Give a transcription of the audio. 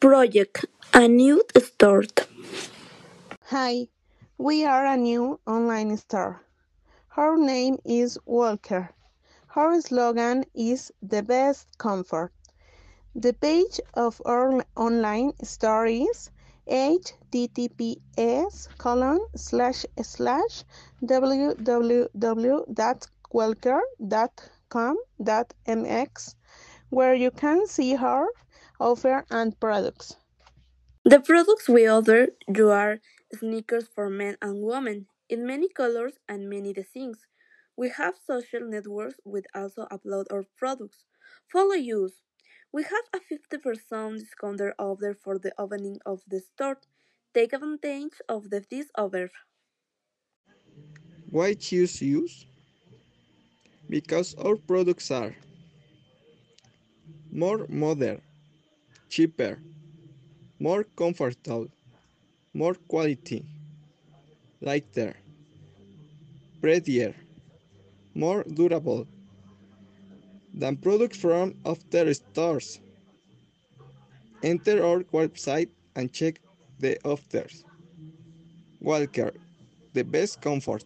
Project A New Start. Hi, we are a new online store. Our name is Walker. Our slogan is the best comfort. The page of our online store is https colon slash slash www.walker.com.mx where you can see our offer and products. The products we offer you are sneakers for men and women in many colors and many designs. We have social networks with also upload our products. Follow us. We have a 50% discount offer for the opening of the store. Take advantage of the, this offer. Why choose us? Because our products are more modern, cheaper, more comfortable, more quality, lighter, prettier, more durable than products from other stores. Enter our website and check the offers. Walker, the best comfort.